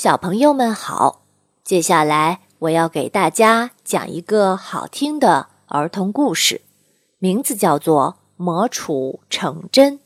小朋友们好。接下来我要给大家讲一个好听的儿童故事名字叫做魔杵成针